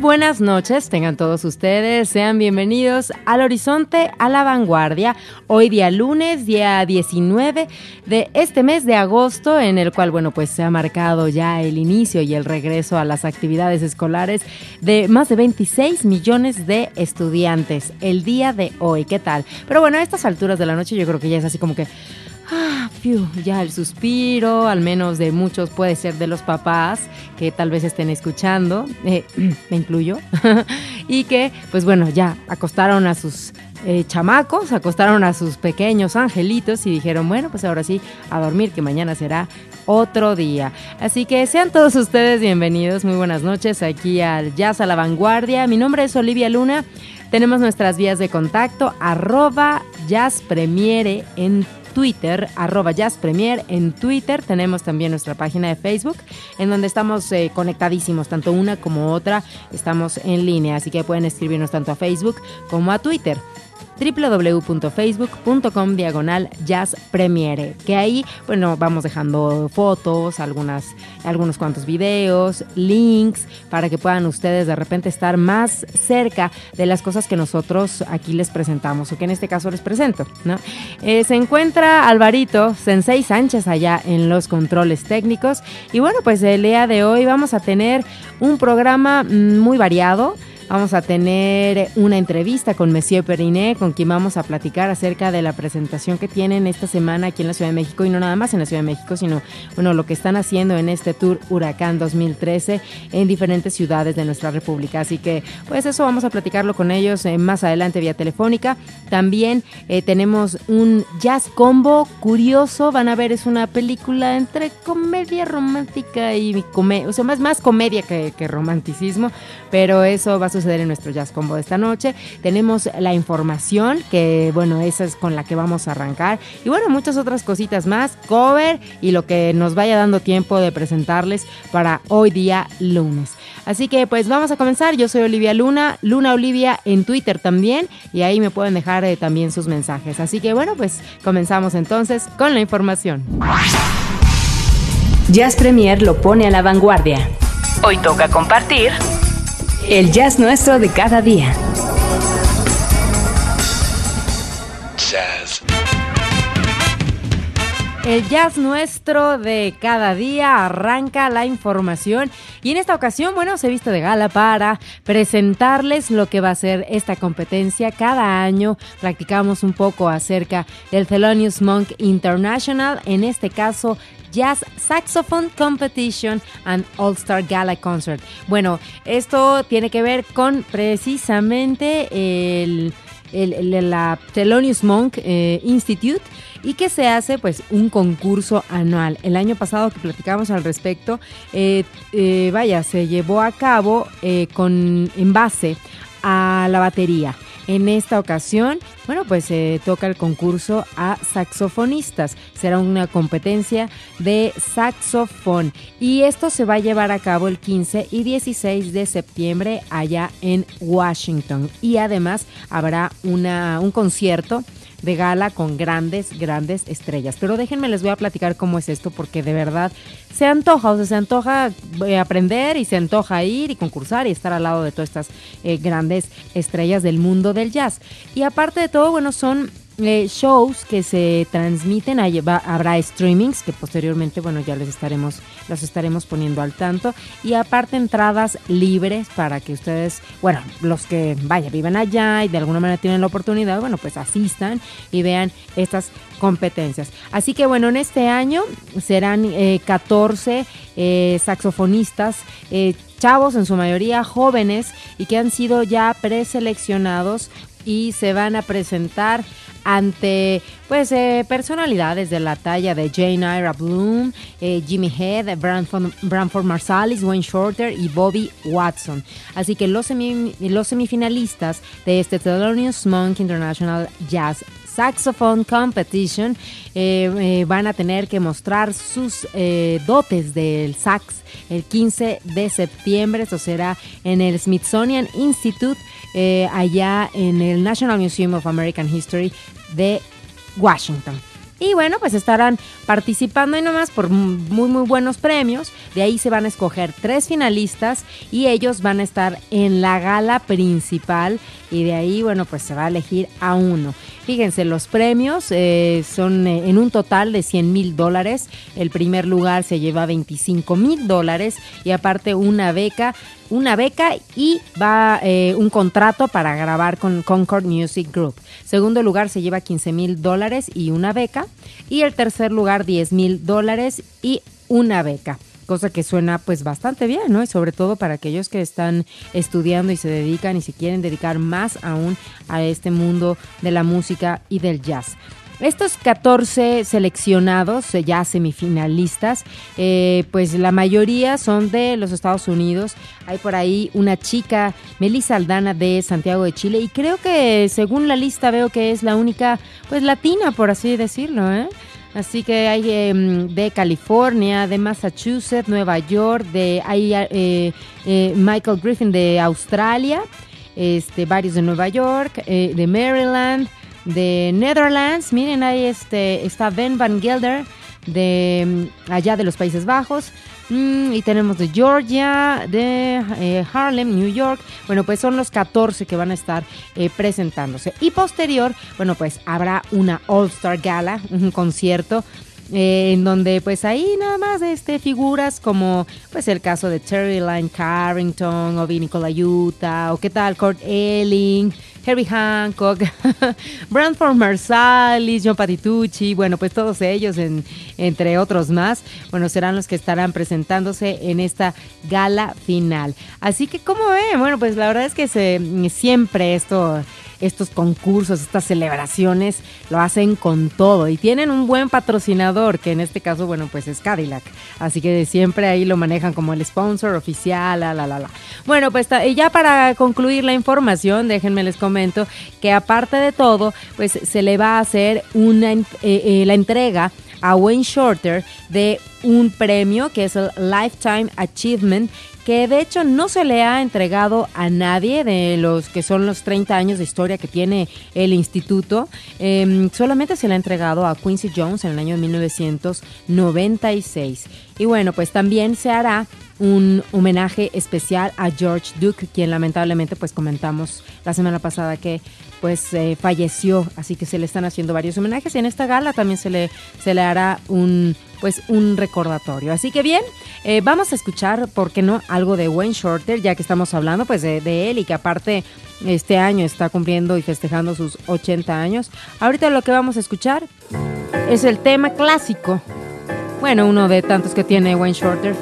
Buenas noches, tengan todos ustedes, sean bienvenidos al Horizonte a la Vanguardia, hoy día lunes, día 19 de este mes de agosto, en el cual, bueno, pues se ha marcado ya el inicio y el regreso a las actividades escolares de más de 26 millones de estudiantes el día de hoy, ¿qué tal? Pero bueno, a estas alturas de la noche yo creo que ya es así como que Ah, ya el suspiro, al menos de muchos puede ser de los papás que tal vez estén escuchando, eh, me incluyo, y que pues bueno, ya acostaron a sus eh, chamacos, acostaron a sus pequeños angelitos y dijeron, bueno, pues ahora sí, a dormir, que mañana será otro día. Así que sean todos ustedes bienvenidos, muy buenas noches aquí al Jazz a la Vanguardia. Mi nombre es Olivia Luna. Tenemos nuestras vías de contacto, arroba Jazz Premiere en Twitter, arroba Jazz Premier en Twitter. Tenemos también nuestra página de Facebook, en donde estamos eh, conectadísimos, tanto una como otra, estamos en línea, así que pueden escribirnos tanto a Facebook como a Twitter www.facebook.com diagonal jazz premiere que ahí bueno vamos dejando fotos algunas algunos cuantos videos links para que puedan ustedes de repente estar más cerca de las cosas que nosotros aquí les presentamos o que en este caso les presento ¿no? Eh, se encuentra Alvarito Sensei Sánchez allá en los controles técnicos y bueno pues el día de hoy vamos a tener un programa mm, muy variado Vamos a tener una entrevista con Monsieur Periné, con quien vamos a platicar acerca de la presentación que tienen esta semana aquí en la Ciudad de México y no nada más en la Ciudad de México, sino bueno, lo que están haciendo en este tour Huracán 2013 en diferentes ciudades de nuestra República. Así que, pues eso vamos a platicarlo con ellos eh, más adelante vía telefónica. También eh, tenemos un jazz combo curioso. Van a ver, es una película entre comedia romántica y comedia, o sea, más, más comedia que, que romanticismo, pero eso va a suceder en nuestro Jazz Combo de esta noche. Tenemos la información, que bueno, esa es con la que vamos a arrancar. Y bueno, muchas otras cositas más, cover y lo que nos vaya dando tiempo de presentarles para hoy día lunes. Así que pues vamos a comenzar. Yo soy Olivia Luna, Luna Olivia en Twitter también, y ahí me pueden dejar eh, también sus mensajes. Así que bueno, pues comenzamos entonces con la información. Jazz Premier lo pone a la vanguardia. Hoy toca compartir el jazz nuestro de cada día. El jazz nuestro de cada día arranca la información y en esta ocasión, bueno, se visto de gala para presentarles lo que va a ser esta competencia. Cada año practicamos un poco acerca del Thelonious Monk International, en este caso Jazz Saxophone Competition and All Star Gala Concert. Bueno, esto tiene que ver con precisamente el, la Thelonious Monk eh, Institute y que se hace pues un concurso anual. El año pasado que platicamos al respecto, eh, eh, vaya, se llevó a cabo con en base a la batería. En esta ocasión, bueno, pues se toca el concurso a saxofonistas. Será una competencia de saxofón. Y esto se va a llevar a cabo el 15 y 16 de septiembre allá en Washington. Y además habrá una, un concierto de gala con grandes, grandes estrellas. Pero déjenme, les voy a platicar cómo es esto, porque de verdad se antoja, o sea, se antoja eh, aprender y se antoja ir y concursar y estar al lado de todas estas eh, grandes estrellas del mundo del jazz. Y aparte de todo, bueno, son eh, shows que se transmiten, habrá streamings que posteriormente, bueno, ya les estaremos, las estaremos poniendo al tanto y aparte entradas libres para que ustedes, bueno, los que vaya, viven allá y de alguna manera tienen la oportunidad, bueno, pues asistan y vean estas competencias. Así que bueno, en este año serán 14 eh, eh, saxofonistas, chavos en su mayoría jóvenes y que han sido ya preseleccionados y se van a presentar ante pues eh, personalidades de la talla de Jane Ira Bloom, eh, Jimmy Head, Branford, Marsalis, Wayne Shorter y Bobby Watson. Así que los, los semifinalistas de este Thelonious Monk International Jazz Saxophone Competition eh, van a tener que mostrar sus dotes del sax el 15 de septiembre. Esto será en el Smithsonian Institute, allá en el National Museum of American History de Washington. Y bueno, pues estarán participando y nomás por muy muy buenos premios. De ahí se van a escoger tres finalistas y ellos van a estar en la gala principal y de ahí, bueno, pues se va a elegir a uno. Fíjense, los premios eh, son eh, en un total de 100 mil dólares. El primer lugar se lleva 25 mil dólares y aparte una beca, una beca y va eh, un contrato para grabar con Concord Music Group. Segundo lugar se lleva 15 mil dólares y una beca. Y el tercer lugar 10 mil dólares y una beca cosa que suena pues bastante bien, ¿no? Y sobre todo para aquellos que están estudiando y se dedican y se quieren dedicar más aún a este mundo de la música y del jazz. Estos 14 seleccionados, eh, ya semifinalistas, eh, pues la mayoría son de los Estados Unidos. Hay por ahí una chica, Melissa Aldana de Santiago de Chile, y creo que según la lista veo que es la única, pues latina, por así decirlo, ¿eh? Así que hay em, de California, de Massachusetts, Nueva York, de hay eh, eh, Michael Griffin de Australia, este, varios de Nueva York, eh, de Maryland, de Netherlands. Miren ahí este está Ben Van Gelder de allá de los Países Bajos. Mm, y tenemos de Georgia, de eh, Harlem, New York. Bueno, pues son los 14 que van a estar eh, presentándose. Y posterior, bueno, pues habrá una All Star Gala, un concierto eh, en donde pues ahí nada más este figuras como pues el caso de Terry Line Carrington o Vinny Colaiuta o qué tal Kurt Elling Herbie Hancock, Branford Marsalis, John Patitucci, bueno, pues todos ellos, entre otros más, bueno, serán los que estarán presentándose en esta gala final. Así que, ¿cómo ven? Bueno, pues la verdad es que siempre esto estos concursos, estas celebraciones, lo hacen con todo y tienen un buen patrocinador, que en este caso, bueno, pues es Cadillac. Así que siempre ahí lo manejan como el sponsor oficial, la, la, la, la. Bueno, pues ya para concluir la información, déjenme les comento que aparte de todo, pues se le va a hacer una, eh, eh, la entrega a Wayne Shorter de un premio que es el Lifetime Achievement que de hecho no se le ha entregado a nadie de los que son los 30 años de historia que tiene el instituto. Em, solamente se le ha entregado a Quincy Jones en el año 1996. Y bueno, pues también se hará un homenaje especial a George Duke, quien lamentablemente pues comentamos la semana pasada que pues eh, falleció, así que se le están haciendo varios homenajes y en esta gala también se le, se le hará un pues un recordatorio. Así que bien, eh, vamos a escuchar, ¿por qué no? Algo de Wayne Shorter, ya que estamos hablando pues de, él y que aparte este año está cumpliendo y festejando sus 80 años. Ahorita lo que vamos a escuchar es el tema clásico, bueno, uno de tantos que tiene Wayne Shorter,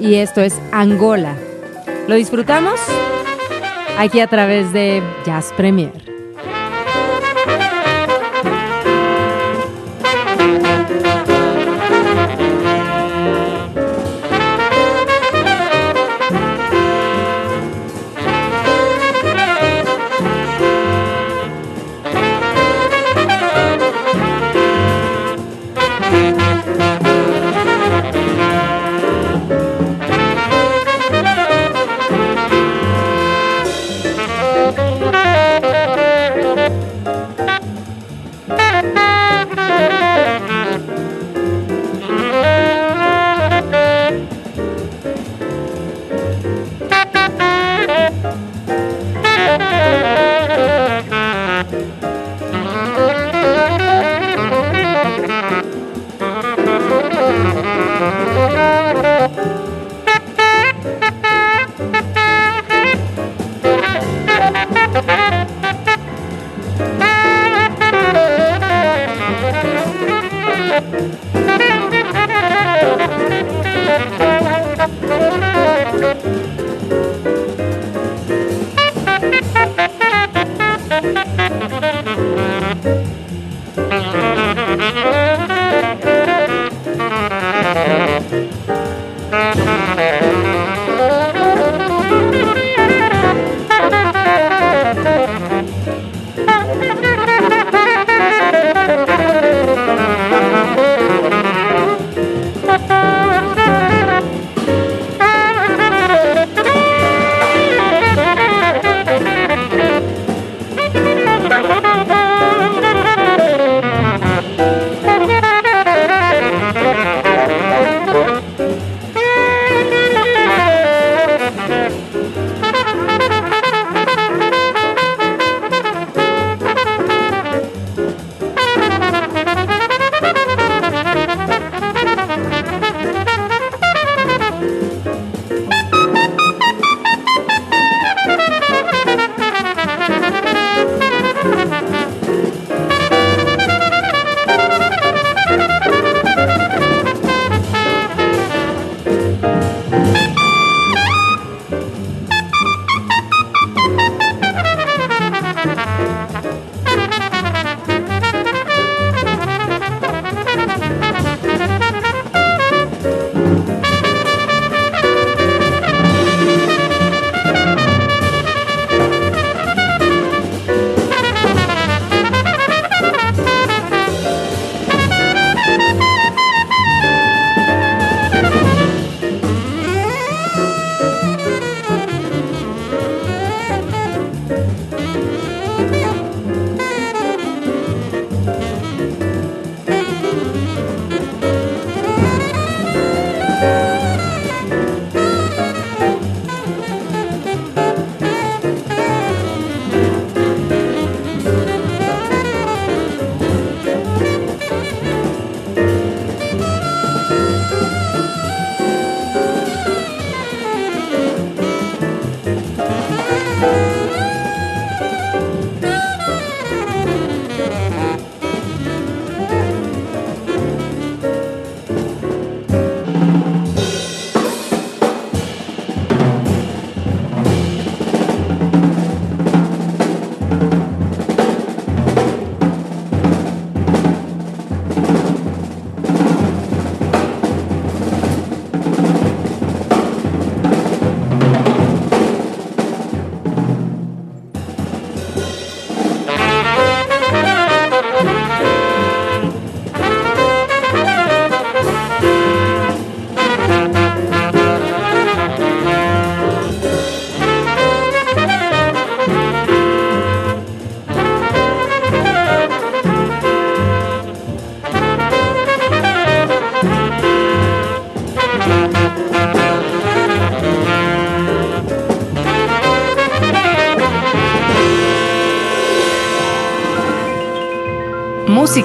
y esto es Angola. ¿Lo disfrutamos? Aquí a través de Jazz Premier.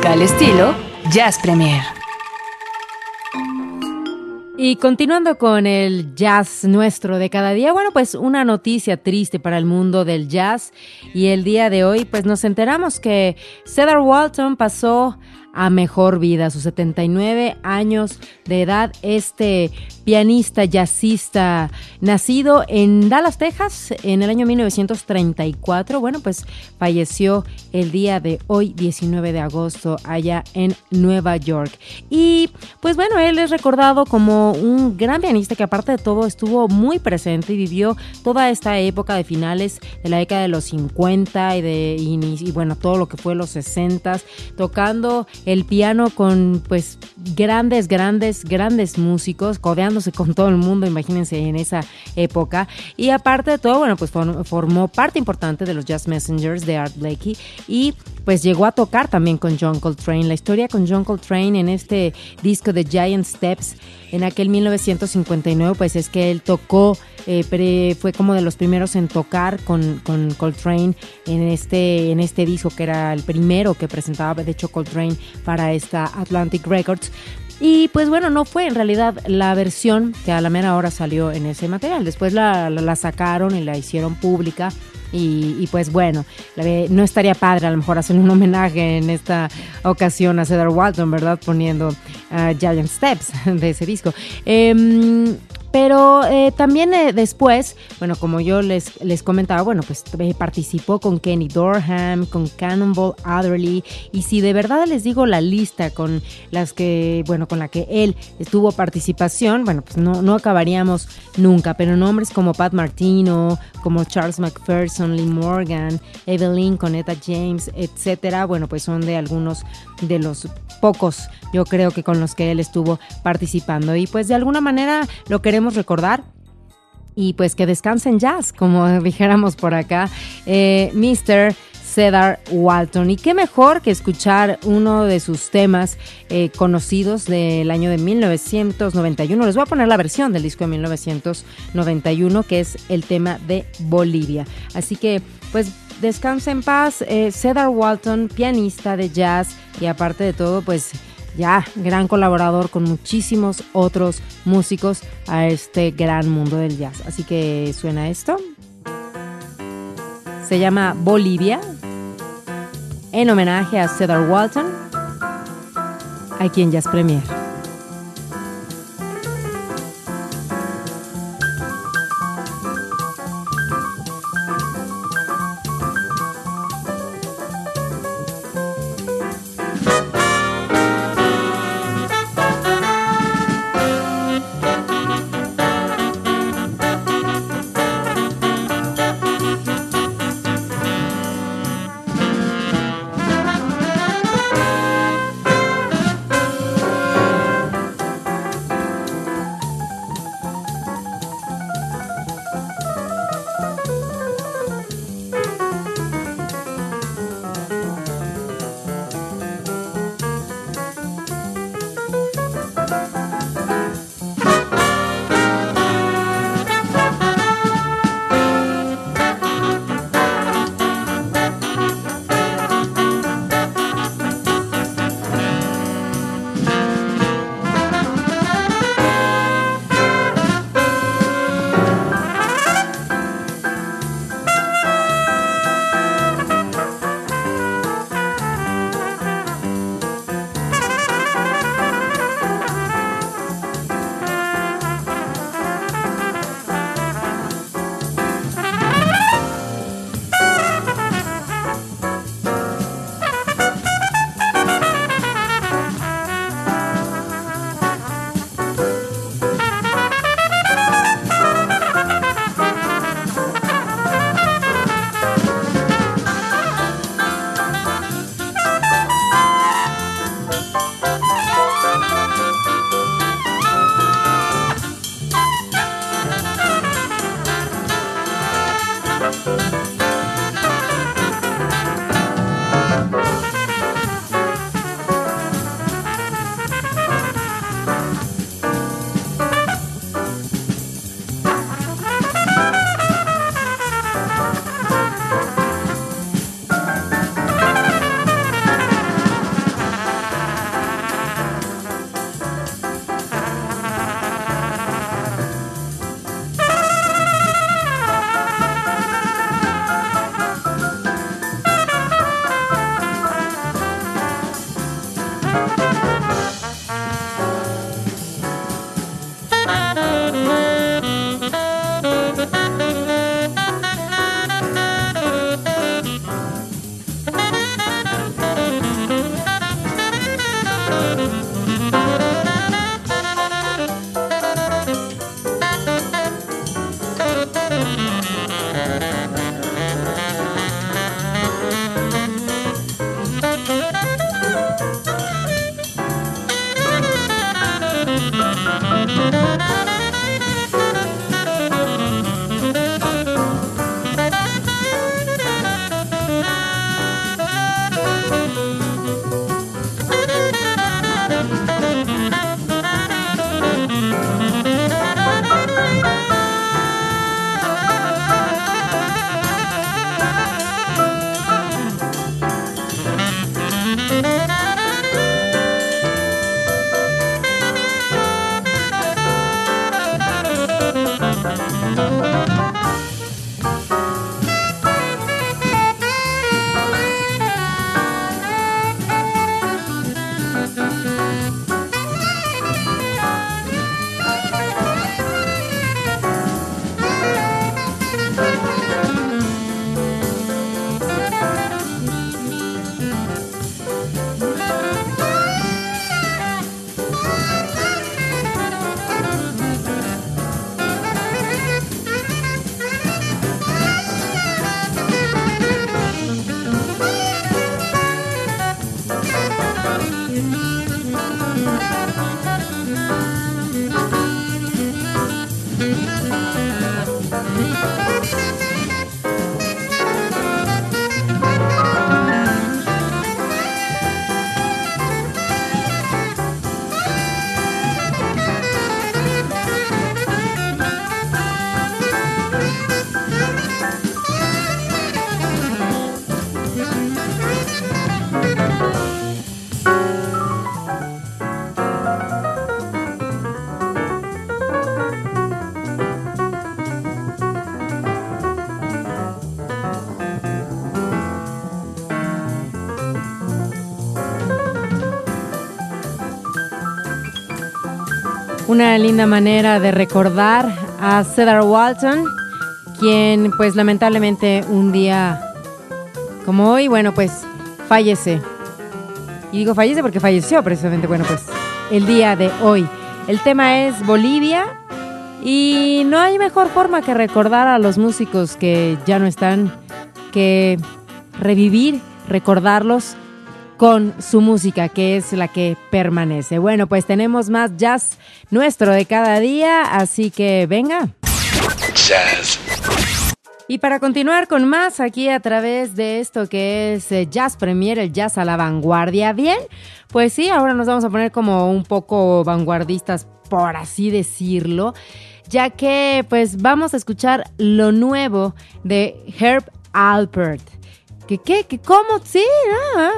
Al estilo Jazz Premier. Y continuando con el jazz nuestro de cada día, bueno, pues una noticia triste para el mundo del jazz. Y el día de hoy, pues nos enteramos que Cedar Walton pasó a mejor vida, a sus 79 años de edad. Este pianista, jazzista, nacido en Dallas, Texas, en el año 1934. Bueno, pues falleció el día de hoy, 19 de agosto, allá en Nueva York. Y pues bueno, él es recordado como un gran pianista que aparte de todo estuvo muy presente y vivió toda esta época de finales de la década de los 50 y de y, bueno, todo lo que fue los 60, tocando el piano con pues grandes, grandes, grandes músicos, codeando con todo el mundo, imagínense en esa época. Y aparte de todo, bueno, pues formó parte importante de los Jazz Messengers de Art Blakey y pues llegó a tocar también con John Coltrane. La historia con John Coltrane en este disco de Giant Steps en aquel 1959, pues es que él tocó, eh, fue como de los primeros en tocar con, con, Coltrane en este, en este disco, que era el primero que presentaba, de hecho, Coltrane para esta Atlantic Records. Y pues bueno, no fue en realidad la versión que a la mera hora salió en ese material. Después la, la, sacaron y la hicieron pública. Y, pues bueno, no estaría padre a lo mejor hacer un homenaje en esta ocasión a Cedar Walton, ¿verdad? Poniendo Giant Steps de ese disco. Eh, pero eh, también eh, después, bueno, como yo les, les comentaba, bueno, pues participó con Kenny Dorham, con Cannonball Adderley, y si de verdad les digo la lista con las que, bueno, con la que él tuvo participación, bueno, pues no, no acabaríamos nunca, pero nombres como Pat Martino, como Charles McPherson, Lee Morgan, Evelyn Conetta James, etcétera, bueno, pues son de algunos de los pocos, yo creo que con los que él estuvo participando. Y pues de alguna manera lo queremos recordar y pues que descansen jazz, como dijéramos por acá, eh, Mr. Cedar Walton. Y qué mejor que escuchar uno de sus temas eh, conocidos del año de 1991. Les voy a poner la versión del disco de 1991, que es el tema de Bolivia. Así que, pues, descansa en paz. Eh, Cedar Walton, pianista de jazz y aparte de todo, pues ya gran colaborador con muchísimos otros músicos a este gran mundo del jazz. Así que suena esto. Se llama Bolivia, en homenaje a Cedar Walton, aquí en Jazz Premier. Una linda manera de recordar a Cedar Walton, quien pues lamentablemente un día como hoy, bueno, pues fallece. Y digo fallece porque falleció precisamente, bueno, pues el día de hoy. El tema es Bolivia y no hay mejor forma que recordar a los músicos que ya no están que revivir, recordarlos con su música, que es la que permanece. Bueno, pues tenemos más jazz nuestro de cada día, así que venga. Jazz. Y para continuar con más aquí a través de esto que es eh, Jazz Premier, el jazz a la vanguardia, bien, pues sí, ahora nos vamos a poner como un poco vanguardistas, por así decirlo, ya que pues vamos a escuchar lo nuevo de Herb Alpert. ¿Qué, qué, qué, cómo? Sí,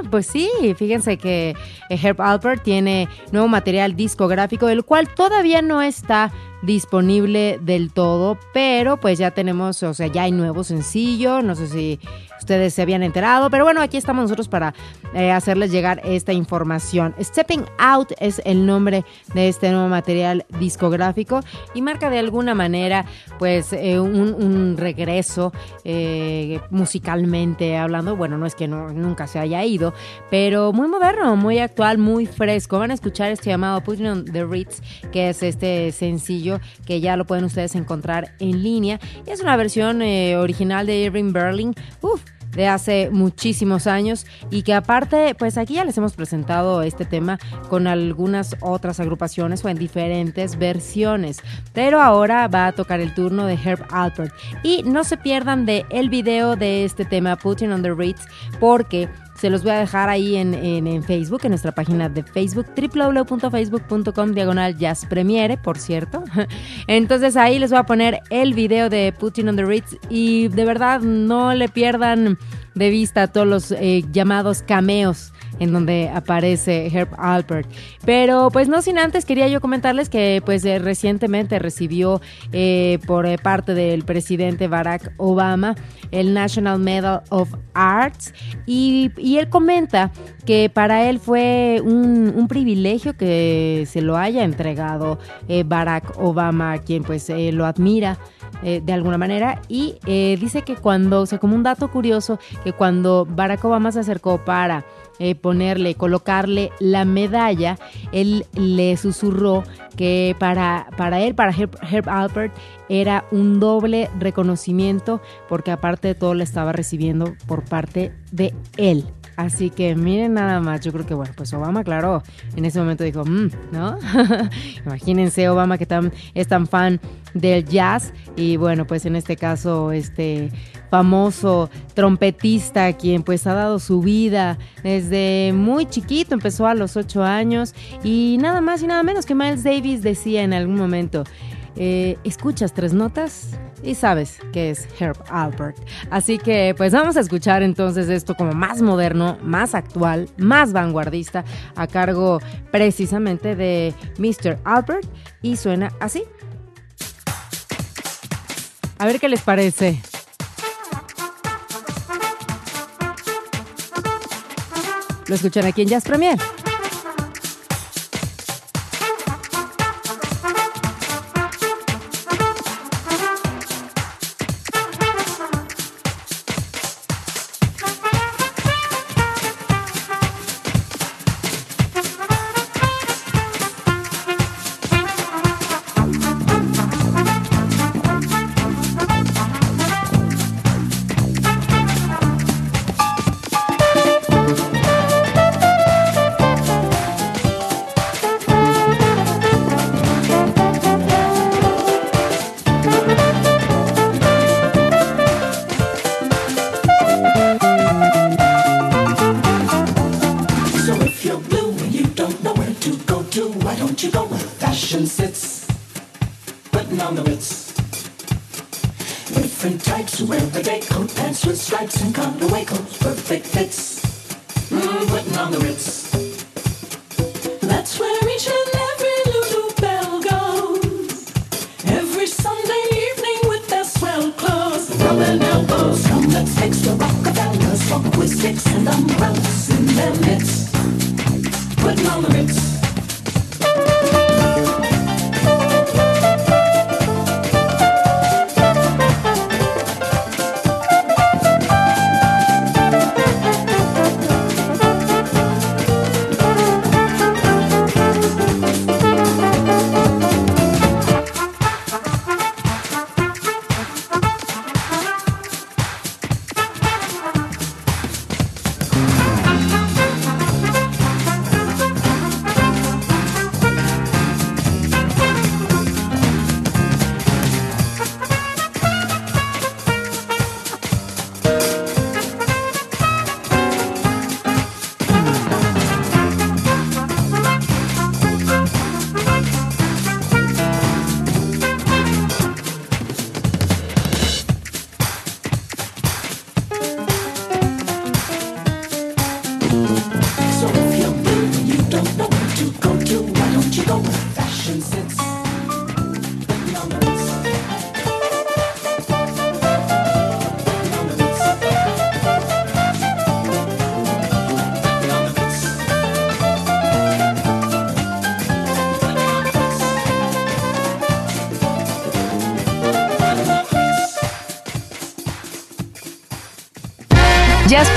pues sí, fíjense que Herb Alpert tiene nuevo material discográfico, el cual todavía no está disponible del todo, pero pues ya tenemos, o sea, ya hay nuevo sencillo, no sé si ustedes se habían enterado, pero bueno, aquí estamos nosotros para eh, hacerles llegar esta información. Stepping Out es el nombre de este nuevo material discográfico y marca de alguna manera pues eh, un, regreso eh, musicalmente hablando, bueno, no es que nunca se haya ido, pero muy moderno, muy actual, muy fresco. Van a escuchar este llamado Putting on the Ritz, que es este sencillo que ya lo pueden ustedes encontrar en línea. Es una versión original de Irving Berlin. De hace muchísimos años y que aparte, pues aquí ya les hemos presentado este tema con algunas otras agrupaciones o en diferentes versiones, pero ahora va a tocar el turno de Herb Alpert y no se pierdan de el video de este tema Putting on the Ritz porque se los voy a dejar ahí en, en, Facebook, en nuestra página de Facebook, www.facebook.com diagonal jazz premiere, por cierto. Entonces ahí les voy a poner el video de Putting on the Ritz y de verdad no le pierdan de vista todos los eh, llamados cameos en donde aparece Herb Alpert. Pero pues no sin antes quería yo comentarles que pues eh, recientemente recibió eh, por eh, parte del presidente Barack Obama el National Medal of Arts y, él comenta que para él fue un, un, privilegio que se lo haya entregado Barack Obama, quien pues lo admira. de alguna manera y dice que cuando, o sea, como un dato curioso, que cuando Barack Obama se acercó para eh, ponerle, colocarle la medalla, él le susurró que para, para él, para Herb, Alpert, era un doble reconocimiento porque aparte de todo le estaba recibiendo por parte de él. Así que miren nada más, yo creo que bueno, pues Obama, claro, en ese momento dijo, mm", ¿no? Imagínense Obama que tan, es tan fan del jazz y bueno, pues en este caso, este famoso trompetista quien pues ha dado su vida desde muy chiquito, empezó a los ocho años y nada más y nada menos que Miles Davis decía en algún momento, eh, escuchas tres notas y sabes que es Herb Albert. Así que pues vamos a escuchar entonces esto como más moderno, más actual, más vanguardista, a cargo precisamente de Mr. Albert y suena así. A ver qué les parece. Lo escuchan aquí en Jazz Premier.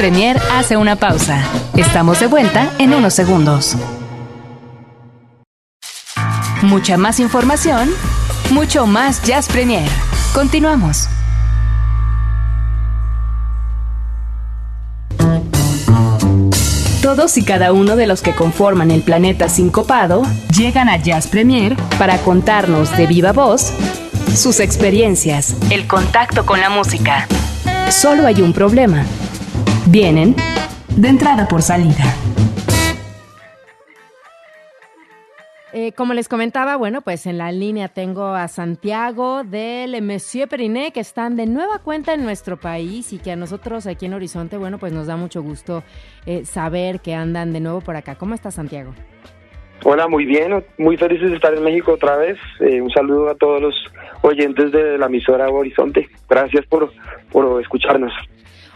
Premier hace una pausa. Estamos de vuelta en unos segundos. Mucha más información, mucho más Jazz Premier. Continuamos. Todos y cada uno de los que conforman el planeta sincopado llegan a Jazz Premier para contarnos de viva voz sus experiencias, el contacto con la música. Solo hay un problema Vienen de entrada por salida. Eh, como les comentaba, bueno, pues en la línea tengo a Santiago del Monsieur Periné, que están de nueva cuenta en nuestro país y que a nosotros aquí en Horizonte, bueno, pues nos da mucho gusto eh, saber que andan de nuevo por acá. ¿Cómo estás, Santiago? Hola, muy bien, muy felices de estar en México otra vez. Eh, un saludo a todos los oyentes de la emisora Horizonte. Gracias por, por escucharnos.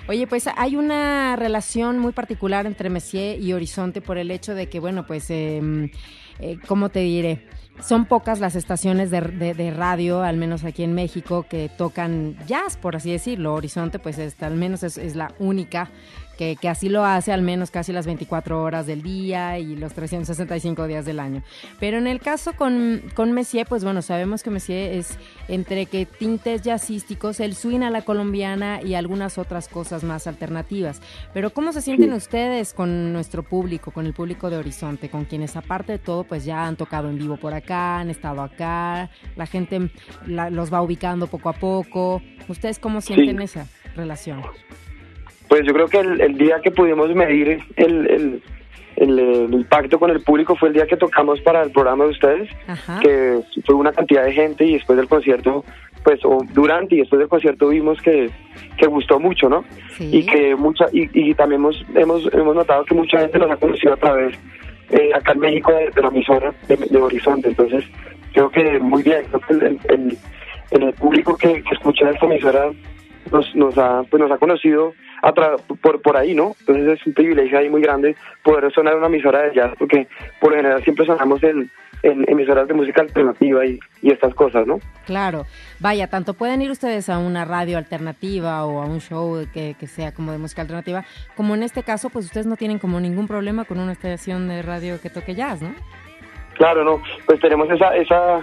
Oye, pues hay una relación muy particular entre Messier y Horizonte por el hecho de que, bueno, pues, eh, eh, ¿cómo te diré? Son pocas las estaciones de, de, radio, al menos aquí en México, que tocan jazz, por así decirlo. Horizonte, pues, es, al menos es la única que, así lo hace al menos casi las 24 horas del día y los 365 días del año. Pero en el caso con, con Messier, pues bueno, sabemos que Messier es entre que tintes jazzísticos, el swing a la colombiana y algunas otras cosas más alternativas. Pero ¿cómo se sienten ustedes con nuestro público, con el público de Horizonte, con quienes aparte de todo, pues ya han tocado en vivo por acá, han estado acá, la gente los va ubicando poco a poco? ¿Ustedes cómo sienten esa relación? Pues yo creo que el, día que pudimos medir el, el, impacto con el público fue el día que tocamos para el programa de ustedes, que fue una cantidad de gente y después del concierto, pues o durante y después del concierto vimos que, que gustó mucho, ¿no? Y que mucha y, y también hemos, hemos, hemos notado que mucha gente nos ha conocido a través eh, acá en México de, la emisora de, Horizonte, entonces creo que muy bien, creo que el, el, público que, que escucha esta emisora nos, nos ha pues nos ha conocido por, por ahí, ¿no? Entonces es un privilegio ahí muy grande poder sonar una emisora de jazz, porque por lo general siempre sonamos en, emisoras de música alternativa y, y, estas cosas, ¿no? Claro, vaya, tanto pueden ir ustedes a una radio alternativa o a un show que, que sea como de música alternativa, como en este caso, pues ustedes no tienen como ningún problema con una estación de radio que toque jazz, ¿no? Claro, no, pues tenemos esa, esa,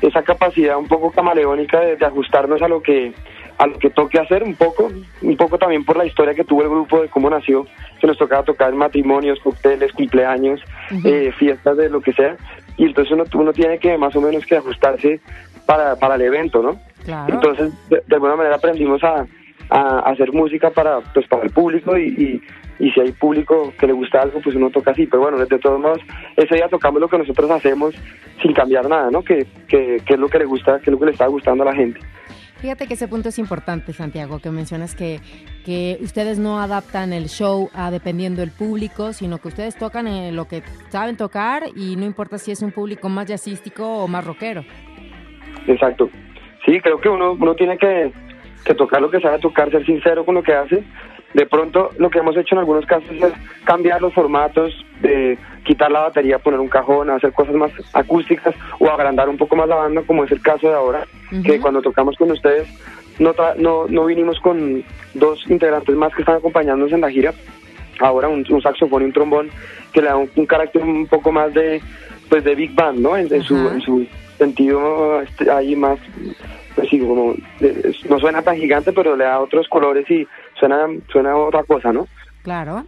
esa capacidad un poco camaleónica de ajustarnos a lo que a lo que toque hacer un poco, un poco también por la historia que tuvo el grupo de cómo nació, que nos tocaba tocar matrimonios, cócteles, cumpleaños, eh, fiestas de lo que sea, y entonces uno, uno tiene que más o menos que ajustarse para, para el evento, ¿no? Entonces, de, alguna manera aprendimos a, a, hacer música para, pues, para el público y, y, si hay público que le gusta algo, pues uno toca así. Pero bueno, de todos modos, ese día tocamos lo que nosotros hacemos sin cambiar nada, ¿no? Que, que, que es lo que le gusta, que es lo que le está gustando a la gente. Fíjate que ese punto es importante, Santiago, que mencionas que, que ustedes no adaptan el show a dependiendo del público, sino que ustedes tocan en lo que saben tocar y no importa si es un público más jazzístico o más rockero. Exacto. Sí, creo que uno, uno tiene que, que tocar lo que sabe tocar, ser sincero con lo que hace de pronto lo que hemos hecho en algunos casos es cambiar los formatos, de quitar la batería, poner un cajón, hacer cosas más acústicas o agrandar un poco más la banda, como es el caso de ahora, que cuando tocamos con ustedes no, no, no vinimos con dos integrantes más que están acompañándonos en la gira, ahora un, saxofón y un trombón que le da un, carácter un poco más de pues de big band, ¿no? En, su, en su sentido este, ahí más pues sí, como no suena tan gigante, pero le da otros colores y suena, suena otra cosa, ¿no? Claro.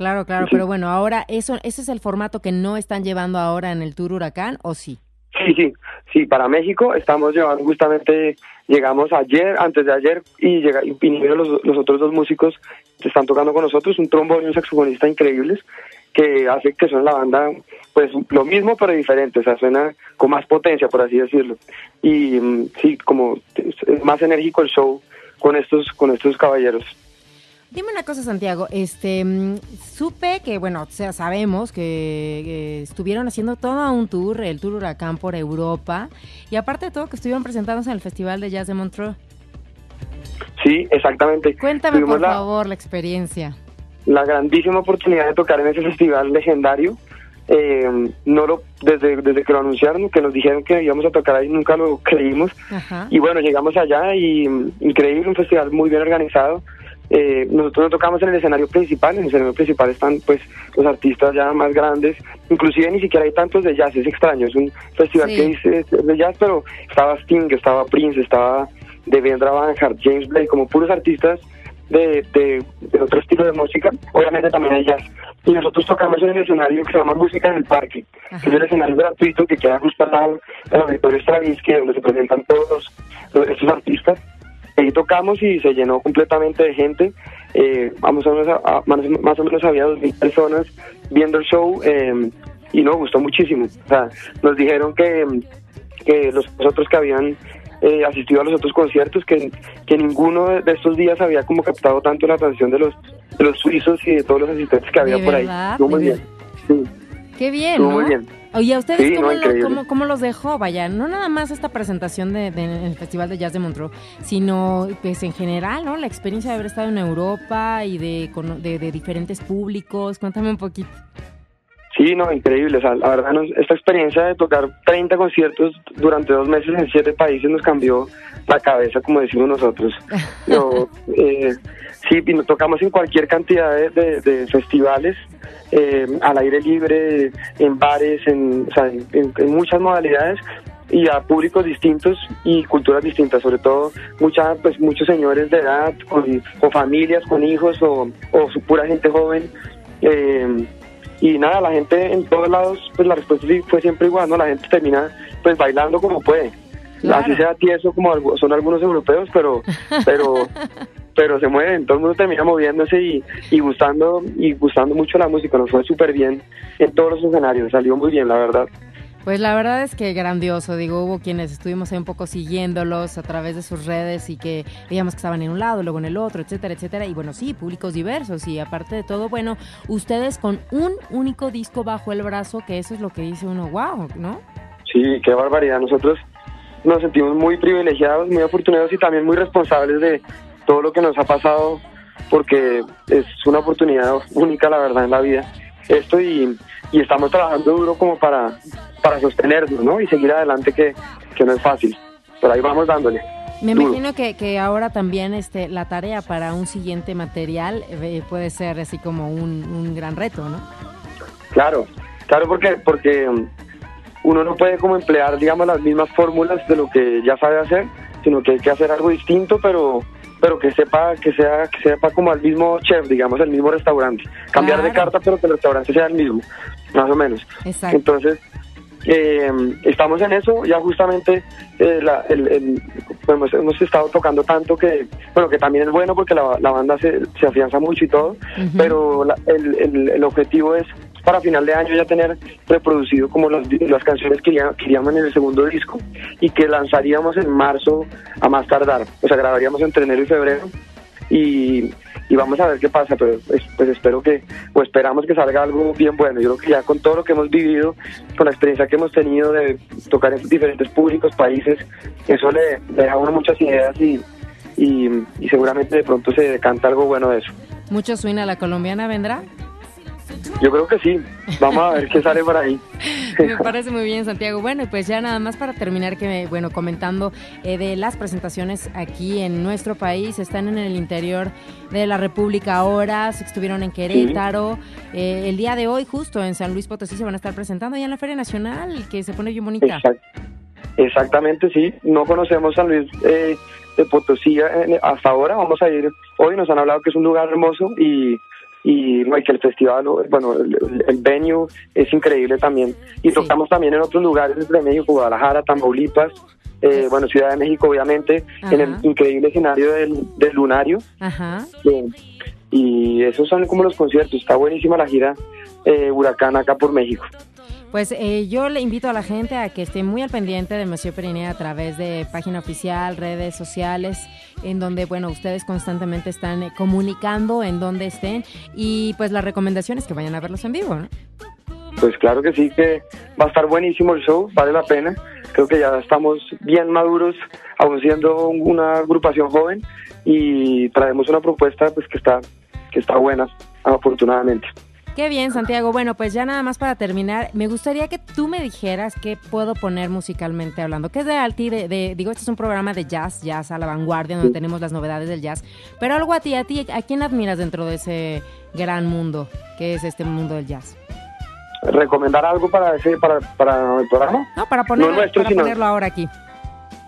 Claro, claro, pero bueno, ahora eso, ese es el formato que no están llevando ahora en el Tour Huracán, ¿o sí? Sí, sí, sí, para México estamos llevando justamente, llegamos ayer, antes de ayer, y, vinieron los, los otros dos músicos que están tocando con nosotros, un trombón y un saxofonista increíbles, que hace que suene la banda, pues lo mismo pero diferente, o sea, suena con más potencia, por así decirlo. Y mm, sí, como más enérgico el show con estos, con estos caballeros. Dime una cosa, Santiago. Este, mm, supe que, bueno, o sea, sabemos que, estuvieron haciendo todo un tour, el Tour Huracán por Europa, y aparte de todo que estuvieron presentándose en el Festival de Jazz de Montreux. Sí, exactamente. Cuéntame, por favor, la experiencia. La grandísima oportunidad de tocar en ese festival legendario. Eh, no lo desde, desde que lo anunciaron, que nos dijeron que íbamos a tocar ahí, nunca lo creímos. Y bueno, llegamos allá y mm, increíble, un festival muy bien organizado. Eh, nosotros no tocamos en el escenario principal, en el escenario principal están pues los artistas ya más grandes, inclusive ni siquiera hay tantos de jazz, es extraño, es un festival que dice de jazz, pero estaba Sting, estaba Prince, estaba Devendra Banhart, James Blake, como puros artistas de, de, otro estilo de música, obviamente también hay jazz. Y nosotros tocamos en el escenario que se llama Música en el Parque, que es el escenario gratuito que queda justo al lado del auditorio Stravinsky, donde se presentan todos estos artistas. Ahí tocamos y se llenó completamente de gente. Eh, vamos a, más, o menos había dos mil personas viendo el show eh, y nos gustó muchísimo. O sea, nos dijeron que, que los otros que habían eh, asistido a los otros conciertos, que, que ninguno de estos días había como captado tanto la atención de los, de los suizos y de todos los asistentes que había por ahí. muy bien. Qué bien, ¿no? Muy bien. Oye, ¿a ustedes cómo, los dejó? Vaya, no nada más esta presentación de, el Festival de Jazz de Montreux, sino pues en general, ¿no? La experiencia de haber estado en Europa y de, de, diferentes públicos. Cuéntame un poquito. Sí, no, increíble. O sea, la verdad, esta experiencia de tocar 30 conciertos durante dos meses en siete países nos cambió la cabeza, como decimos nosotros. eh, sí, y nos tocamos en cualquier cantidad de festivales eh, al aire libre, en bares, en, en, muchas modalidades y a públicos distintos y culturas distintas, sobre todo mucha, pues, muchos señores de edad, con, familias, con hijos o, o su pura gente joven. Eh, y nada, la gente en todos lados, pues la respuesta fue siempre igual, ¿no? La gente termina pues bailando como puede. Así sea tieso como son algunos europeos, pero, pero pero se mueven, todo el mundo termina moviéndose y, y gustando y gustando mucho la música, nos fue súper bien en todos los escenarios, salió muy bien, la verdad. Pues la verdad es que grandioso, digo, hubo quienes estuvimos ahí un poco siguiéndolos a través de sus redes y que veíamos que estaban en un lado, luego en el otro, etcétera, etcétera, y bueno, sí, públicos diversos y aparte de todo, bueno, ustedes con un único disco bajo el brazo, que eso es lo que dice uno, wow, ¿no? Sí, qué barbaridad, nosotros nos sentimos muy privilegiados, muy afortunados y también muy responsables de, todo lo que nos ha pasado, porque es una oportunidad única, la verdad, en la vida. Esto y, estamos trabajando duro como para, para sostenernos, ¿no? Y seguir adelante, que, no es fácil. Pero ahí vamos dándole. Me imagino que, que, ahora también este, la tarea para un siguiente material eh, puede ser así como un, un, gran reto, ¿no? Claro, claro, porque, porque uno no puede como emplear, digamos, las mismas fórmulas de lo que ya sabe hacer, sino que hay que hacer algo distinto, pero pero que sepa que sea que sepa como al mismo chef, digamos, el mismo restaurante. Cambiar de carta, pero que el restaurante sea el mismo, más o menos. Exacto. Entonces, eh, estamos en eso, ya justamente eh, hemos, estado tocando tanto que, bueno, que también es bueno porque la, banda se, se afianza mucho y todo, pero el, el, el objetivo es para final de año ya tener reproducido como las, las canciones que queríamos en el segundo disco y que lanzaríamos en marzo a más tardar. O sea, grabaríamos entre enero y febrero y, vamos a ver qué pasa, pero pues, espero que, o esperamos que salga algo bien bueno. Yo creo que ya con todo lo que hemos vivido, con la experiencia que hemos tenido de tocar en diferentes públicos, países, eso le, deja a uno muchas ideas y, y, y seguramente de pronto se decanta algo bueno de eso. ¿Mucho swing a la colombiana vendrá? Yo creo que sí. Vamos a ver qué sale por ahí. Me parece muy bien, Santiago. Bueno, y pues ya nada más para terminar, que bueno, comentando eh, de las presentaciones aquí en nuestro país, están en el interior de la República ahora, se estuvieron en Querétaro. Eh, el día de hoy, justo en San Luis Potosí, se van a estar presentando ya en la Feria Nacional, que se pone bien bonita. Exactamente, sí. No conocemos San Luis eh, de Potosí hasta ahora. Vamos a ir. Hoy nos han hablado que es un lugar hermoso y y no, que el festival, bueno, el, venue es increíble también. Y tocamos también en otros lugares de México, Guadalajara, Tamaulipas, eh, bueno, Ciudad de México, obviamente, en el increíble escenario del, del Lunario. Ajá. y esos son como los conciertos. Está buenísima la gira eh, Huracán acá por México. Pues eh, yo le invito a la gente a que esté muy al pendiente de Monsieur Periné a través de página oficial, redes sociales, en donde, bueno, ustedes constantemente están eh, comunicando en donde estén y pues la recomendación es que vayan a verlos en vivo, ¿no? Pues claro que sí, que va a estar buenísimo el show, vale la pena. Creo que ya estamos bien maduros, aún siendo una agrupación joven, y traemos una propuesta pues que está, que está buena, afortunadamente. Qué bien, Santiago. Bueno, pues ya nada más para terminar, me gustaría que tú me dijeras qué puedo poner musicalmente hablando. ¿Qué es de Alti? De, digo, este es un programa de jazz, jazz a la vanguardia, donde tenemos las novedades del jazz. Pero algo a ti, a ti, ¿a quién admiras dentro de ese gran mundo que es este mundo del jazz? recomendar algo para ese para, para el programa? No, para, ponerlo ahora aquí.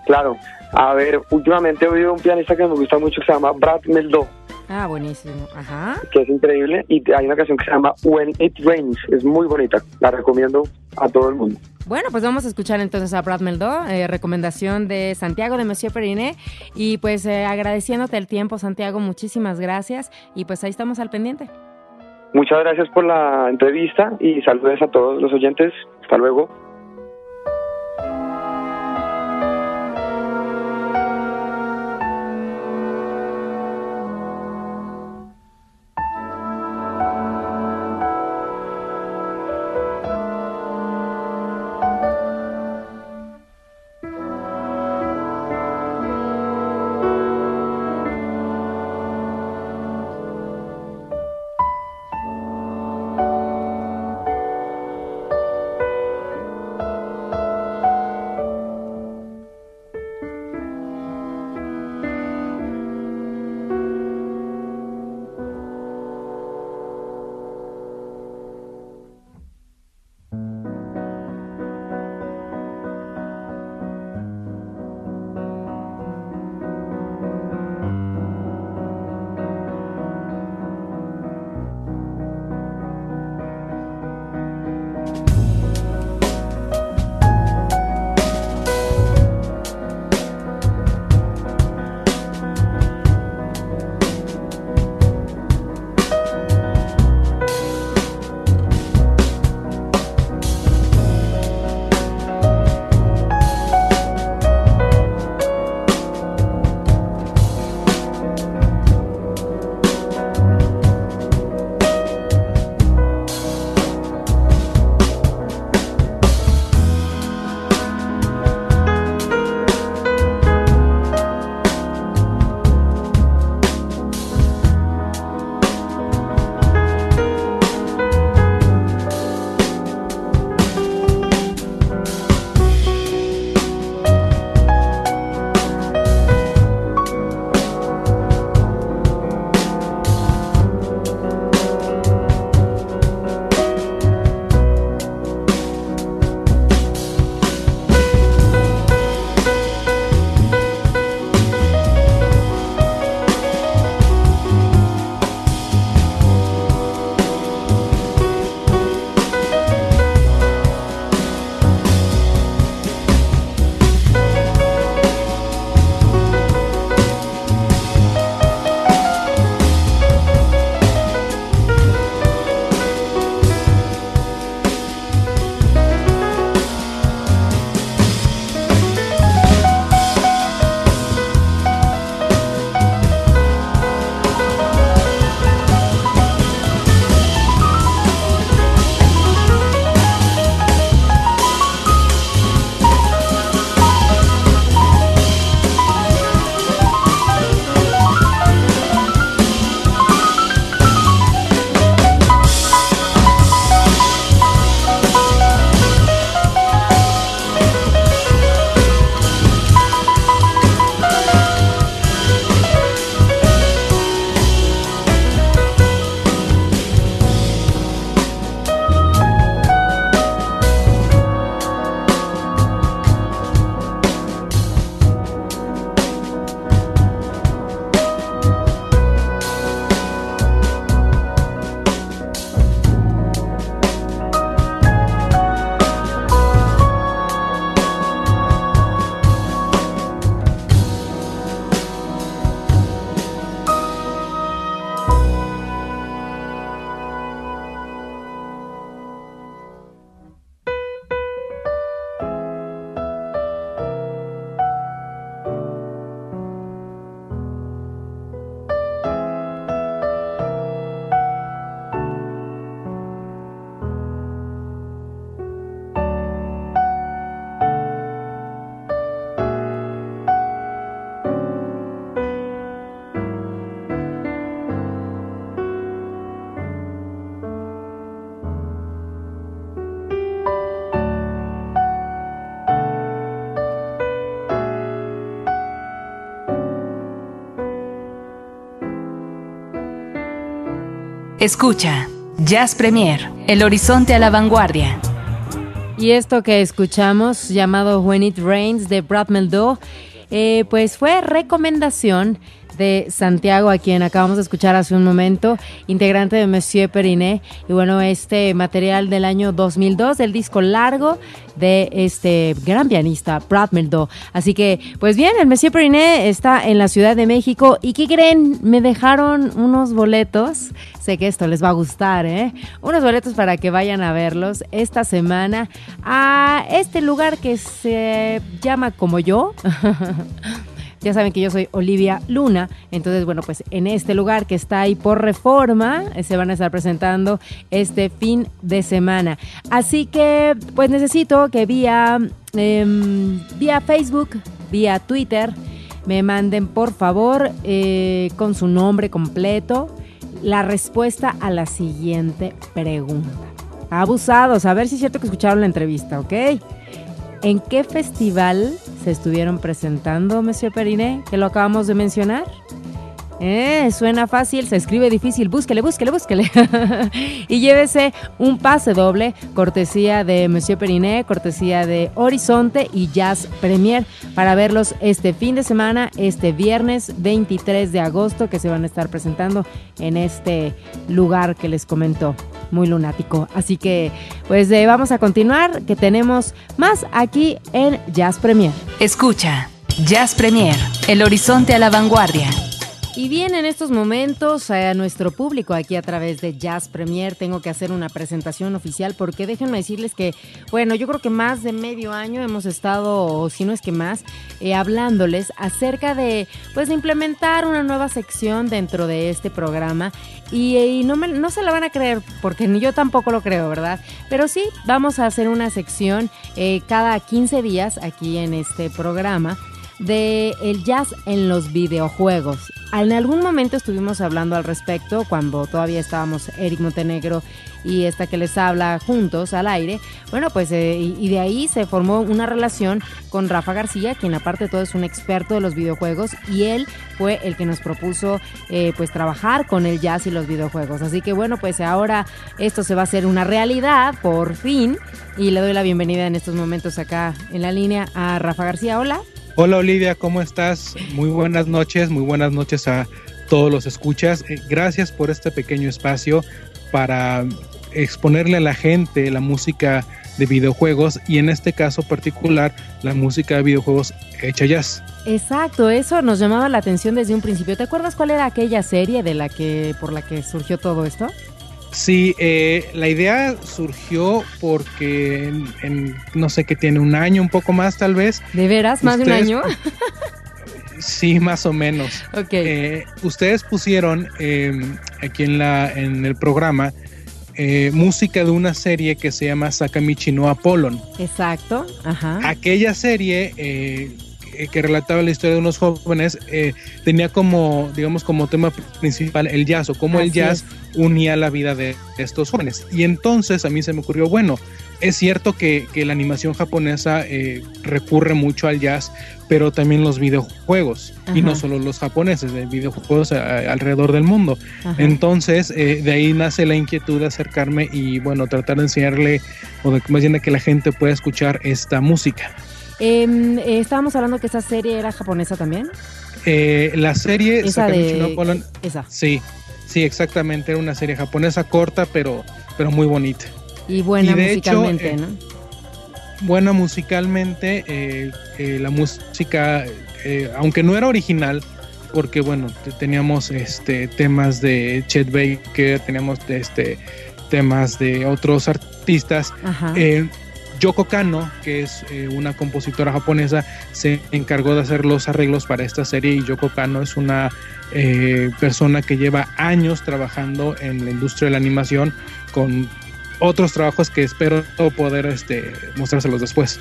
Claro. A ver, últimamente he oído un pianista que me gusta mucho que se llama Brad Meldó. Ah, buenísimo. Ajá. Que es increíble. Y hay una canción que se llama When It Rains. Es muy bonita. La recomiendo a todo el mundo. Bueno, pues vamos a escuchar entonces a Brad Meldó, eh, recomendación de Santiago de Monsieur Periné. Y pues eh, agradeciéndote el tiempo, Santiago, muchísimas gracias. Y pues ahí estamos al pendiente. Muchas gracias por la entrevista y saludos a todos los oyentes. Hasta luego. Escucha, Jazz Premier, el horizonte a la vanguardia. Y esto que escuchamos, llamado When It Rains de Brad Meldó, eh, pues fue recomendación Santiago, a quien acabamos de escuchar hace un momento, integrante de Monsieur Periné. Y bueno, este material del año 2002, el disco largo de este gran pianista, Brad Meldo. Así que, pues bien, el Monsieur Periné está en la Ciudad de México. ¿Y qué creen? Me dejaron unos boletos. Sé que esto les va a gustar, ¿eh? Unos boletos para que vayan a verlos esta semana a este lugar que se llama como yo. Ya saben que yo soy Olivia Luna, entonces bueno, pues en este lugar que está ahí por reforma, eh, se van a estar presentando este fin de semana. Así que pues necesito que vía, em, vía Facebook, vía Twitter, me manden por favor eh, con su nombre completo la respuesta a la siguiente pregunta. Abusados, a ver si es cierto que escucharon la entrevista, ¿ok? ¿En qué festival se estuvieron presentando, Monsieur Periné, que lo acabamos de mencionar? Eh, suena fácil, se escribe difícil. Búsquele, búsquele, búsquele. y llévese un pase doble, cortesía de Monsieur Periné, cortesía de Horizonte y Jazz Premier, para verlos este fin de semana, este viernes 23 de agosto, que se van a estar presentando en este lugar que les comentó. Muy lunático. Así que, pues eh, vamos a continuar, que tenemos más aquí en Jazz Premier. Escucha, Jazz Premier, el horizonte a la vanguardia. Y bien, en estos momentos a nuestro público aquí a través de Jazz Premier tengo que hacer una presentación oficial porque déjenme decirles que, bueno, yo creo que más de medio año hemos estado, o si no es que más, eh, hablándoles acerca de, pues, implementar una nueva sección dentro de este programa y, no, me, no se la van a creer porque ni yo tampoco lo creo, ¿verdad? Pero sí, vamos a hacer una sección eh, cada 15 días aquí en este programa de el jazz en los videojuegos. En algún momento estuvimos hablando al respecto cuando todavía estábamos Eric Montenegro y esta que les habla juntos al aire. Bueno, pues eh, y, de ahí se formó una relación con Rafa García, quien aparte de todo es un experto de los videojuegos y él fue el que nos propuso eh, pues trabajar con el jazz y los videojuegos. Así que bueno, pues ahora esto se va a hacer una realidad por fin y le doy la bienvenida en estos momentos acá en la línea a Rafa García. Hola. Hola Olivia, ¿cómo estás? Muy buenas noches, muy buenas noches a todos los escuchas. Eh, gracias por este pequeño espacio para exponerle a la gente la música de videojuegos y en este caso particular la música de videojuegos hecha jazz. Exacto, eso nos llamaba la atención desde un principio. ¿Te acuerdas cuál era aquella serie de la que por la que surgió todo esto? Sí, eh, la idea surgió porque en, no sé qué tiene un año, un poco más tal vez. ¿De veras? ¿Más de un año? sí, más o menos. Ok. Eh, ustedes pusieron em, aquí en, la, en el programa eh, música de una serie que se llama Sakamichi no Apollon. Exacto, ajá. Aquella serie eh, que relataba la historia de unos jóvenes, eh, tenía como, digamos, como tema principal el jazz o cómo el jazz unía la vida de estos jóvenes. Y entonces a mí se me ocurrió, bueno, es cierto que, la animación japonesa eh, recurre mucho al jazz, pero también los videojuegos, y no solo los japoneses, de videojuegos alrededor del mundo. Entonces, de ahí nace la inquietud de acercarme y, bueno, tratar de enseñarle, o de más bien de que la gente pueda escuchar esta música. Em, eh, estábamos hablando que esa serie era japonesa también. Eh, la serie esa de... esa. Sí, sí, exactamente. Era una serie japonesa corta, pero, pero muy bonita. Y buena musicalmente, eh, ¿no? Buena musicalmente. la música, aunque no era original, porque bueno, teníamos este temas de Chet Baker, teníamos este temas de otros artistas. Ajá. Yoko Kano, que es eh, una compositora japonesa, se encargó de hacer los arreglos para esta serie y Yoko Kano es una eh, persona que lleva años trabajando en la industria de la animación con otros trabajos que espero poder este, mostrárselos después.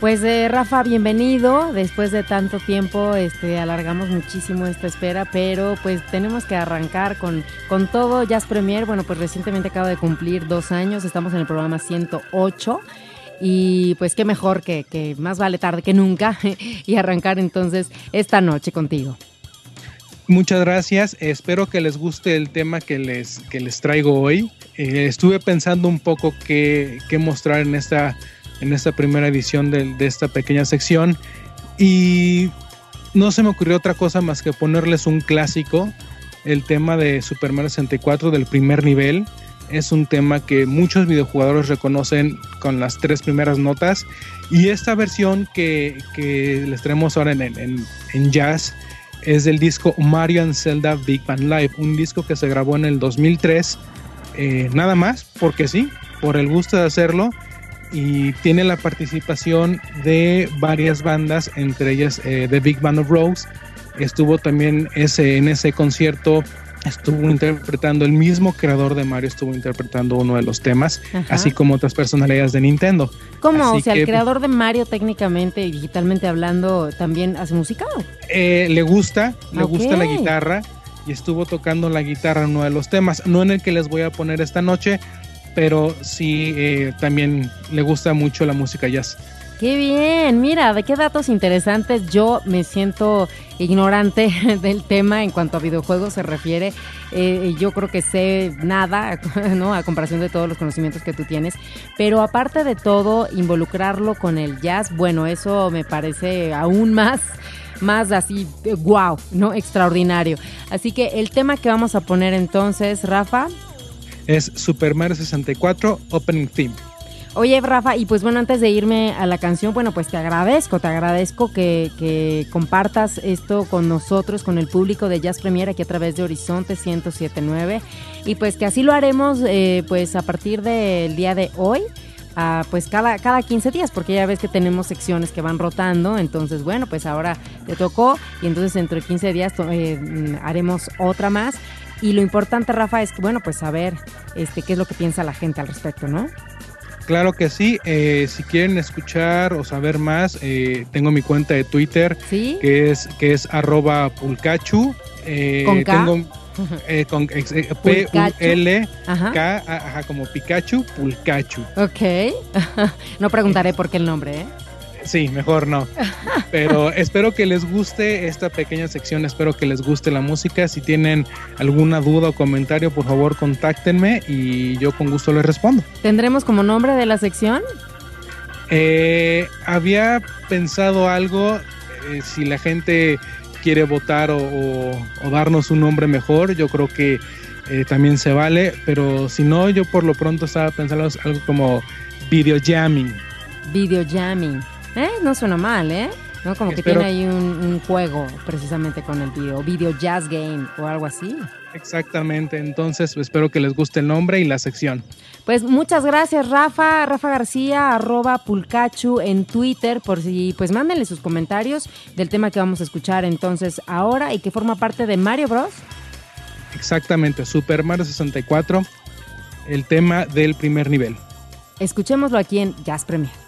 Pues eh, Rafa, bienvenido. Después de tanto tiempo, este, alargamos muchísimo esta espera, pero pues tenemos que arrancar con, con todo Jazz Premier. Bueno, pues recientemente acaba de cumplir dos años, estamos en el programa 108 y pues qué mejor que, que más vale tarde que nunca y arrancar entonces esta noche contigo. Muchas gracias. Espero que les guste el tema que les, que les traigo hoy. Eh, estuve pensando un poco qué, qué, mostrar en esta, en esta primera edición de, esta pequeña sección y no se me ocurrió otra cosa más que ponerles un clásico, el tema de Super Mario 64 del primer nivel. Es un tema que muchos videojugadores reconocen con las tres primeras notas. Y esta versión que, que les traemos ahora en, en, en jazz es del disco Mario and Zelda Big Band Live, un disco que se grabó en el 2003, eh, nada más, porque sí, por el gusto de hacerlo, y tiene la participación de varias bandas, entre ellas eh, The Big Band of Rose, estuvo también ese, en ese concierto estuvo interpretando el mismo creador de Mario estuvo interpretando uno de los temas Ajá. así como otras personalidades de Nintendo ¿Cómo? Así o sea que, el creador de Mario técnicamente y digitalmente hablando también hace música eh, le gusta le okay. gusta la guitarra y estuvo tocando la guitarra en uno de los temas no en el que les voy a poner esta noche pero sí eh, también le gusta mucho la música jazz Qué bien, mira, de qué datos interesantes. Yo me siento ignorante del tema en cuanto a videojuegos se refiere. Eh, yo creo que sé nada, ¿no? A comparación de todos los conocimientos que tú tienes. Pero aparte de todo, involucrarlo con el jazz, bueno, eso me parece aún más más así, wow, ¿no? Extraordinario. Así que el tema que vamos a poner entonces, Rafa. Es Super Mario 64 Opening Theme. Oye, Rafa, y pues bueno, antes de irme a la canción, bueno, pues te agradezco, te agradezco que, compartas esto con nosotros, con el público de Jazz Premier aquí a través de Horizonte 1079 y pues que así lo haremos eh, pues a partir del día de hoy. Uh, pues cada, cada 15 días, porque ya ves que tenemos secciones que van rotando, entonces bueno, pues ahora te tocó y entonces dentro de 15 días eh, haremos otra más. Y lo importante, Rafa, es que bueno, pues saber este, qué es lo que piensa la gente al respecto, ¿no? Claro que sí. Eh, si quieren escuchar o saber más, eh, tengo mi cuenta de Twitter ¿Sí? que es que es arroba pulcachu. Eh, ¿Con K? Tengo, eh, con P U L K ajá, como Pikachu, Pulcachu. Ok. no preguntaré por qué el nombre, ¿eh? Sí, mejor no. Pero espero que les guste esta pequeña sección, espero que les guste la música. Si tienen alguna duda o comentario, por favor, contáctenme y yo con gusto les respondo. ¿Tendremos como nombre de la sección? Eh, había pensado algo, eh, si la gente quiere votar o, o, o, darnos un nombre mejor, yo creo que eh, también se vale, pero si no, yo por lo pronto estaba pensando algo como video jamming. Video jamming. Eh, no suena mal, ¿eh? ¿No? Como Espero... que tiene ahí un, un, juego precisamente con el video, video jazz game o algo así. Exactamente, entonces espero que les guste el nombre y la sección. Pues muchas gracias Rafa, Rafa García, arroba Pulcachu en Twitter, por si pues mándenle sus comentarios del tema que vamos a escuchar entonces ahora y que forma parte de Mario Bros. Exactamente, Super Mario 64, el tema del primer nivel. Escuchémoslo aquí en Jazz Premier.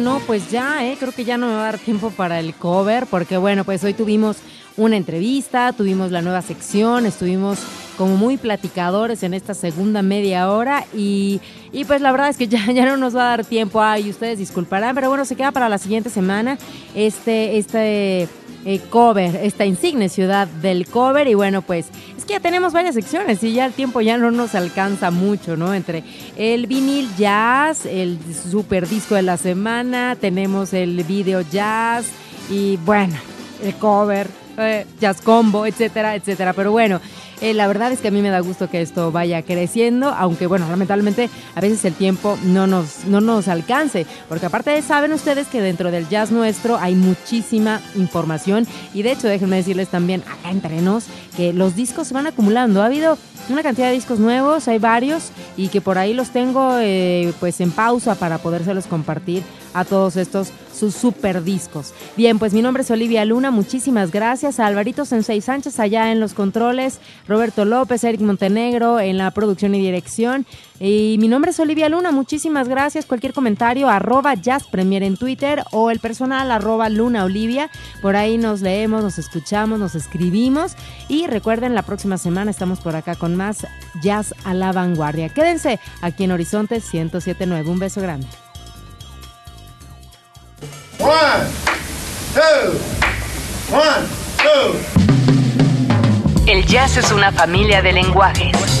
No, pues ya, ¿eh? creo que ya no me va a dar tiempo para el cover, porque bueno, pues hoy tuvimos una entrevista, tuvimos la nueva sección, estuvimos como muy platicadores en esta segunda media hora y, y pues la verdad es que ya, ya no nos va a dar tiempo, ay, ustedes disculparán, pero bueno, se queda para la siguiente semana este, este eh, cover, esta insigne ciudad del cover y bueno, pues es que ya tenemos varias secciones y ya el tiempo ya no nos alcanza mucho, ¿no? Entre el vinil jazz, el super disco de la semana, tenemos el video jazz y bueno, el cover, eh, jazz combo, etcétera, etcétera. Pero bueno, eh, la verdad es que a mí me da gusto que esto vaya creciendo, aunque bueno, lamentablemente a veces el tiempo no nos, no nos alcance, porque aparte saben ustedes que dentro del jazz nuestro hay muchísima información y de hecho déjenme decirles también acá entre nos los discos se van acumulando. Ha habido una cantidad de discos nuevos, hay varios y que por ahí los tengo eh, pues en pausa para podérselos compartir a todos estos sus super discos. Bien, pues mi nombre es Olivia Luna, muchísimas gracias a Alvarito Sensei Sánchez allá en los controles, Roberto López, Eric Montenegro en la producción y dirección. Y mi nombre es Olivia Luna, muchísimas gracias. Cualquier comentario, arroba Jazz Premier en Twitter o el personal arroba Luna Olivia. Por ahí nos leemos, nos escuchamos, nos escribimos. Y recuerden, la próxima semana estamos por acá con más Jazz a la Vanguardia. Quédense aquí en Horizonte 1079. Un beso grande. One, two, one, two. El jazz es una familia de lenguajes.